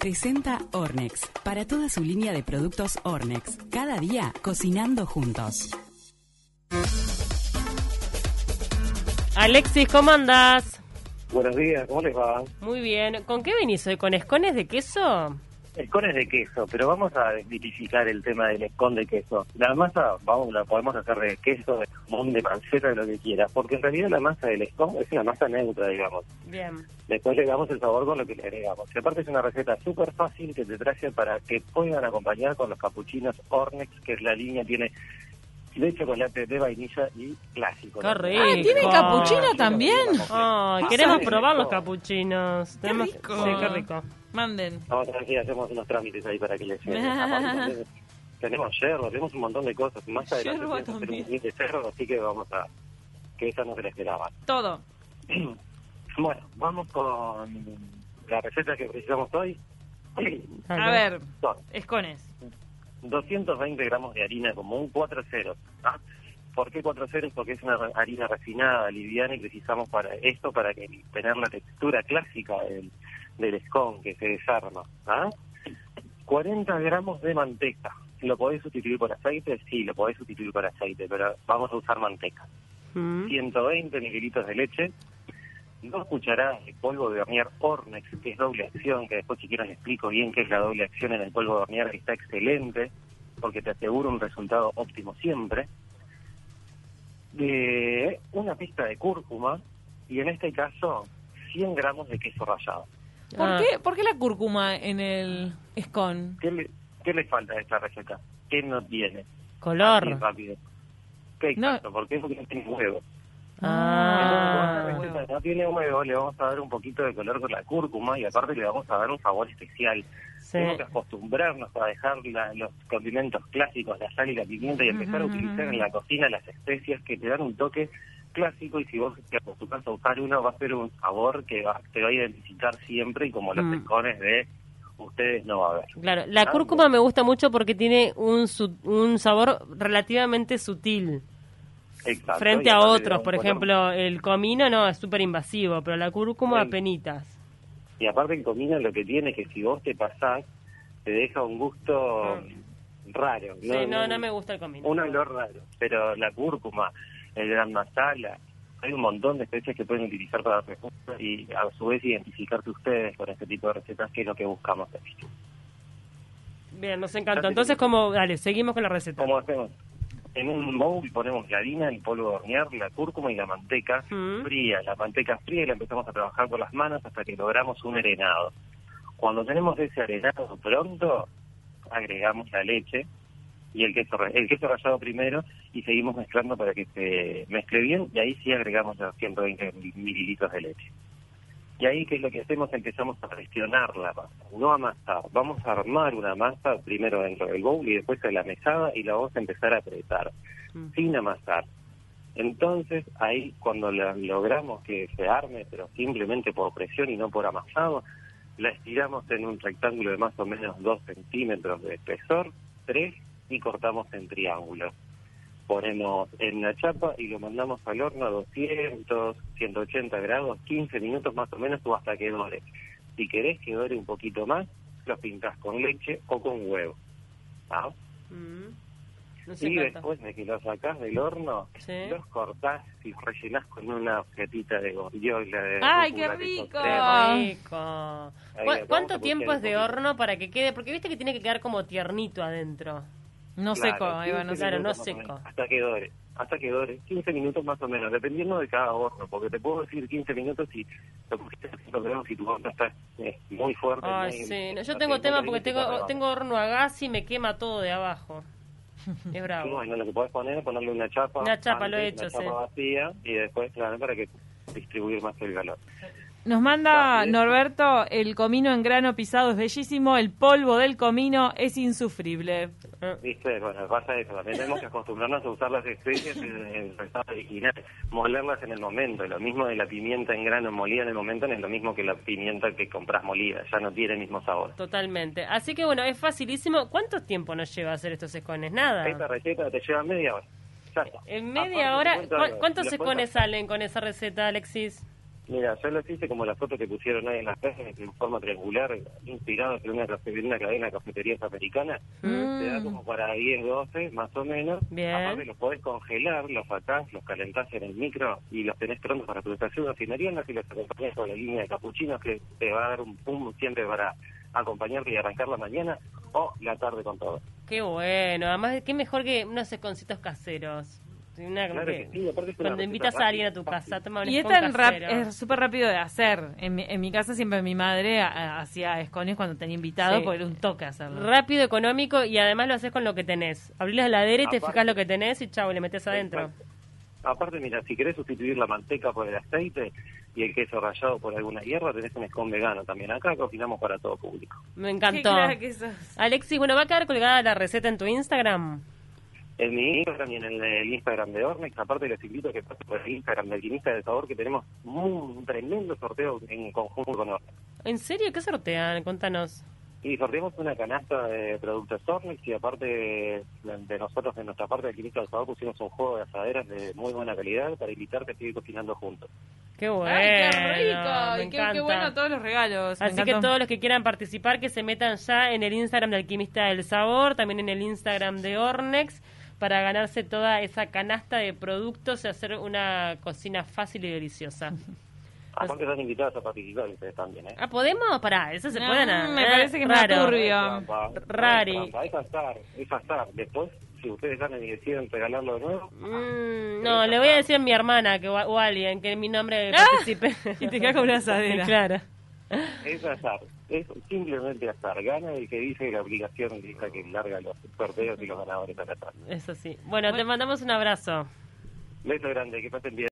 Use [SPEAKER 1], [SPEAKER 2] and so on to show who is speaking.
[SPEAKER 1] presenta Ornex, para toda su línea de productos Ornex. Cada día cocinando juntos.
[SPEAKER 2] Alexis, ¿cómo andás?
[SPEAKER 3] Buenos días, ¿cómo les va?
[SPEAKER 2] Muy bien. ¿Con qué venís hoy? ¿Con escones de queso?
[SPEAKER 3] Escones de queso, pero vamos a desmitificar el tema del escon de queso. La masa, vamos, la podemos hacer de queso, de jamón, de panceta, de lo que quieras, porque en realidad la masa del escon es una masa neutra, digamos.
[SPEAKER 2] Bien.
[SPEAKER 3] Después le damos el sabor con lo que le agregamos. Y aparte es una receta súper fácil que te traje para que puedan acompañar con los capuchinos Ornex, que es la línea, tiene de chocolate, de vainilla y clásico.
[SPEAKER 2] Qué rico.
[SPEAKER 4] Ah, ¿tiene capuchino también?
[SPEAKER 2] Ay,
[SPEAKER 3] Ah,
[SPEAKER 2] queremos probar los capuchinos.
[SPEAKER 4] Qué
[SPEAKER 2] Tenemos-
[SPEAKER 4] rico.
[SPEAKER 2] Sí, qué rico.
[SPEAKER 4] Manden.
[SPEAKER 3] Vamos a ver si hacemos unos trámites ahí para que les tenemos yerba, tenemos un montón de cosas. Más adelante
[SPEAKER 4] Yerba
[SPEAKER 3] tenemos un de cerdo, así que vamos a... que esa no se la esperaban.
[SPEAKER 4] Todo.
[SPEAKER 3] Bueno, vamos con la receta que precisamos hoy.
[SPEAKER 4] A ver, escones.
[SPEAKER 3] 220 gramos de harina común, 4 ceros. ¿ah? ¿Por qué 4 ceros? Porque es una harina refinada, liviana y precisamos para esto para que tener la textura clásica del, del scone que se desarma. ¿ah? 40 gramos de manteca. ¿Lo podés sustituir por aceite? Sí, lo podés sustituir por aceite, pero vamos a usar manteca.
[SPEAKER 2] Mm.
[SPEAKER 3] 120 mililitros de leche, dos cucharadas de polvo de hornear Ornex, que es doble acción, que después si quiero les explico bien qué es la doble acción en el polvo de hornear, que está excelente, porque te asegura un resultado óptimo siempre. De una pizca de cúrcuma, y en este caso 100 gramos de queso rallado.
[SPEAKER 4] ¿Por,
[SPEAKER 2] Ah.
[SPEAKER 4] qué, ¿Por qué la cúrcuma en el escon?
[SPEAKER 3] ¿Qué le, qué le falta a esta receta? ¿Qué no tiene? Así
[SPEAKER 2] Color.
[SPEAKER 3] rápido. ¿Qué
[SPEAKER 4] No.
[SPEAKER 3] ¿Por qué? Porque no tiene huevo.
[SPEAKER 2] Ah.
[SPEAKER 3] No tiene huevo, le vamos a dar un poquito de color con la cúrcuma y aparte le vamos a dar un sabor especial.
[SPEAKER 2] Sí.
[SPEAKER 3] Tenemos que acostumbrarnos a dejar la- los condimentos clásicos, la sal y la pimienta y empezar a utilizar en la cocina las especias que te dan un toque clásico y si vos te acostumbras a usar uno va a ser un sabor que va- te va a identificar siempre y como los
[SPEAKER 2] Mm.
[SPEAKER 3] escones de ustedes no va a haber.
[SPEAKER 2] Claro, la cúrcuma me gusta mucho porque tiene un, un sabor relativamente sutil.
[SPEAKER 3] Exacto,
[SPEAKER 2] Frente a otros, por ejemplo, el comino no, es súper invasivo, pero la cúrcuma
[SPEAKER 3] Sí.
[SPEAKER 2] apenitas.
[SPEAKER 3] Y aparte el comino lo que tiene es que si vos te pasás, te deja un gusto raro.
[SPEAKER 2] Mm. Sí, no, no me gusta el comino.
[SPEAKER 3] Un olor raro. Pero la cúrcuma, el gran masala, hay un montón de especies que pueden utilizar para refugio y a su vez identificarse ustedes con este tipo de recetas que es lo que buscamos.
[SPEAKER 2] Bien, nos encantó. Entonces, como, dale, seguimos con la receta.
[SPEAKER 3] ¿Cómo hacemos? En un bowl ponemos la harina, el polvo de hornear, la cúrcuma y la manteca
[SPEAKER 2] Mm.
[SPEAKER 3] fría. La manteca fría y la empezamos a trabajar con las manos hasta que logramos un arenado. Cuando tenemos ese arenado pronto, agregamos la leche y el queso, el queso rallado primero y seguimos mezclando para que se mezcle bien y ahí sí agregamos los 120 mililitros de leche. Y ahí, ¿qué es lo que hacemos? Empezamos a gestionar la masa, no amasar. Vamos a armar una masa primero dentro del bowl y después en la mesada y la vamos a empezar a apretar,
[SPEAKER 2] Mm.
[SPEAKER 3] sin amasar. Entonces, ahí cuando la- logramos que se arme, pero simplemente por presión y no por amasado, la estiramos en un rectángulo de más o menos 2 centímetros de espesor, 3, y cortamos en triángulos. Ponemos en la chapa y lo mandamos al horno a 200, 180 grados, 15 minutos más o menos o hasta que dore. Si querés que dore un poquito más, lo pintás con leche o con huevo. ¿Ah?
[SPEAKER 2] Mm.
[SPEAKER 3] Y después de que lo sacás del horno,
[SPEAKER 2] Sí.
[SPEAKER 3] los cortás y rellenás con una objetita de gordiola. De
[SPEAKER 4] ¡Ay, qué rico!
[SPEAKER 2] Rico.
[SPEAKER 3] Ahí
[SPEAKER 2] ¿Cu-
[SPEAKER 3] le vamos
[SPEAKER 2] ¿Cuánto tiempo es de horno para que quede? Porque viste que tiene que quedar como tiernito adentro.
[SPEAKER 4] No
[SPEAKER 3] Claro,
[SPEAKER 4] seco, ahí va,
[SPEAKER 3] 15
[SPEAKER 4] no
[SPEAKER 2] Claro,
[SPEAKER 4] seco.
[SPEAKER 2] no
[SPEAKER 3] minutos más o
[SPEAKER 2] seco.
[SPEAKER 3] Hasta que dore, hasta que dore, 15 minutos más o menos, dependiendo de cada horno, porque te puedo decir 15 minutos si lo pusiste a 100 grados si tu horno está eh, muy fuerte.
[SPEAKER 2] Ay,
[SPEAKER 3] muy-
[SPEAKER 2] sí. No, yo
[SPEAKER 3] no
[SPEAKER 2] tengo tema porque tengo, tengo horno a gas y me quema todo de abajo. Es bravo.
[SPEAKER 3] Bueno, lo que podés poner es ponerle una chapa.
[SPEAKER 2] Una chapa, lo he hecho,
[SPEAKER 3] Una chapa vacía y después, claro, para que distribuir más el calor.
[SPEAKER 4] Nos manda
[SPEAKER 3] Dale.
[SPEAKER 4] Norberto, el comino en grano pisado es bellísimo, el polvo del comino es insufrible.
[SPEAKER 3] Viste, bueno, pasa eso, también tenemos que acostumbrarnos a usar las especies en en su estado original, molerlas en el momento, lo mismo de la pimienta en grano molida en el momento no es lo mismo que la pimienta que compras molida, ya no tiene el mismo sabor.
[SPEAKER 2] Totalmente. Así que bueno, es facilísimo. ¿Cuánto tiempo nos lleva hacer estos escones? Nada.
[SPEAKER 3] Esta receta te lleva media hora. Ya está.
[SPEAKER 2] En media
[SPEAKER 3] Aparte,
[SPEAKER 2] hora,
[SPEAKER 3] te cuento
[SPEAKER 2] ¿cu-
[SPEAKER 3] algo,
[SPEAKER 2] ¿cuántos escones salen con esa receta, Alexis?
[SPEAKER 3] Mira, yo hice como la foto que pusieron ahí en las redes, en forma triangular, inspirados en una, en una cadena de cafeterías americanas. Te da como para 10, 12, más o menos.
[SPEAKER 2] Bien.
[SPEAKER 3] Aparte los podés congelar, los sacás, los calentás en el micro y los tenés prontos para tu desayuno. Si meriendas y los acompañás con la línea de capuchinos que te va a dar un pum siempre para acompañarte y arrancar la mañana o la tarde con todo.
[SPEAKER 2] Qué bueno. Además, qué mejor que unos esconcitos caseros. Una-
[SPEAKER 3] Claro
[SPEAKER 2] que-
[SPEAKER 3] que sí, aparte es una
[SPEAKER 2] cuando invitas a alguien a tu casa, toma un
[SPEAKER 4] Y es tan es súper rápido de hacer. En mi, en mi casa siempre mi madre hacía escones cuando tenía invitado
[SPEAKER 2] Sí.
[SPEAKER 4] porque era un toque hacerlo.
[SPEAKER 2] Rápido, económico y además lo haces con lo que tenés. Abrís la heladera y te fijas lo que tenés y chau, le metes adentro.
[SPEAKER 3] Exacto. Aparte, mira, si querés sustituir la manteca por el aceite y el queso rallado por alguna hierba, tenés un escon vegano también. Acá cocinamos para todo público.
[SPEAKER 2] Me encantó. Alexis, bueno, va a quedar colgada la receta en tu Instagram.
[SPEAKER 3] En mi Instagram y en el, el Instagram de Ornex, aparte les invito a que pasen por el Instagram del Quimista del Sabor, que tenemos un tremendo sorteo en conjunto con Ornex.
[SPEAKER 2] ¿En serio? ¿Qué sortean? Contanos.
[SPEAKER 3] Y sorteamos una canasta de productos Ornex y aparte de, de nosotros, de nuestra parte del Quimista del Sabor, pusimos un juego de asaderas de muy buena calidad para invitarte a seguir cocinando juntos.
[SPEAKER 2] Qué bueno.
[SPEAKER 4] Ay, qué
[SPEAKER 2] me
[SPEAKER 4] rico. Y qué, qué bueno todos los regalos. Me
[SPEAKER 2] Así que todos los que quieran participar, que se metan ya en el Instagram del Quimista del Sabor, también en el Instagram de Ornex, para ganarse toda esa canasta de productos y hacer una cocina fácil y deliciosa.
[SPEAKER 3] Aparte están invitados a participar ustedes también, ¿eh?
[SPEAKER 2] Ah, ¿podemos? Pará, eso se
[SPEAKER 4] No,
[SPEAKER 2] puede.
[SPEAKER 4] me parece que es más
[SPEAKER 2] raro.
[SPEAKER 4] turbio.
[SPEAKER 2] Rari.
[SPEAKER 3] Es azar, es azar. Después, si ustedes ganan y deciden regalarlo de nuevo,
[SPEAKER 2] Mm, no, le voy a decir a mi hermana que, o a- alguien que mi nombre
[SPEAKER 4] Ah,
[SPEAKER 2] participe.
[SPEAKER 4] y te quedas con una asadera.
[SPEAKER 2] claro.
[SPEAKER 3] Es azar. Es simplemente azar. Gana el que dice la aplicación dice que larga los sorteos y los ganadores acá atrás.
[SPEAKER 2] Eso sí. Bueno, te mandamos un abrazo.
[SPEAKER 3] Beso grande, que pasen bien.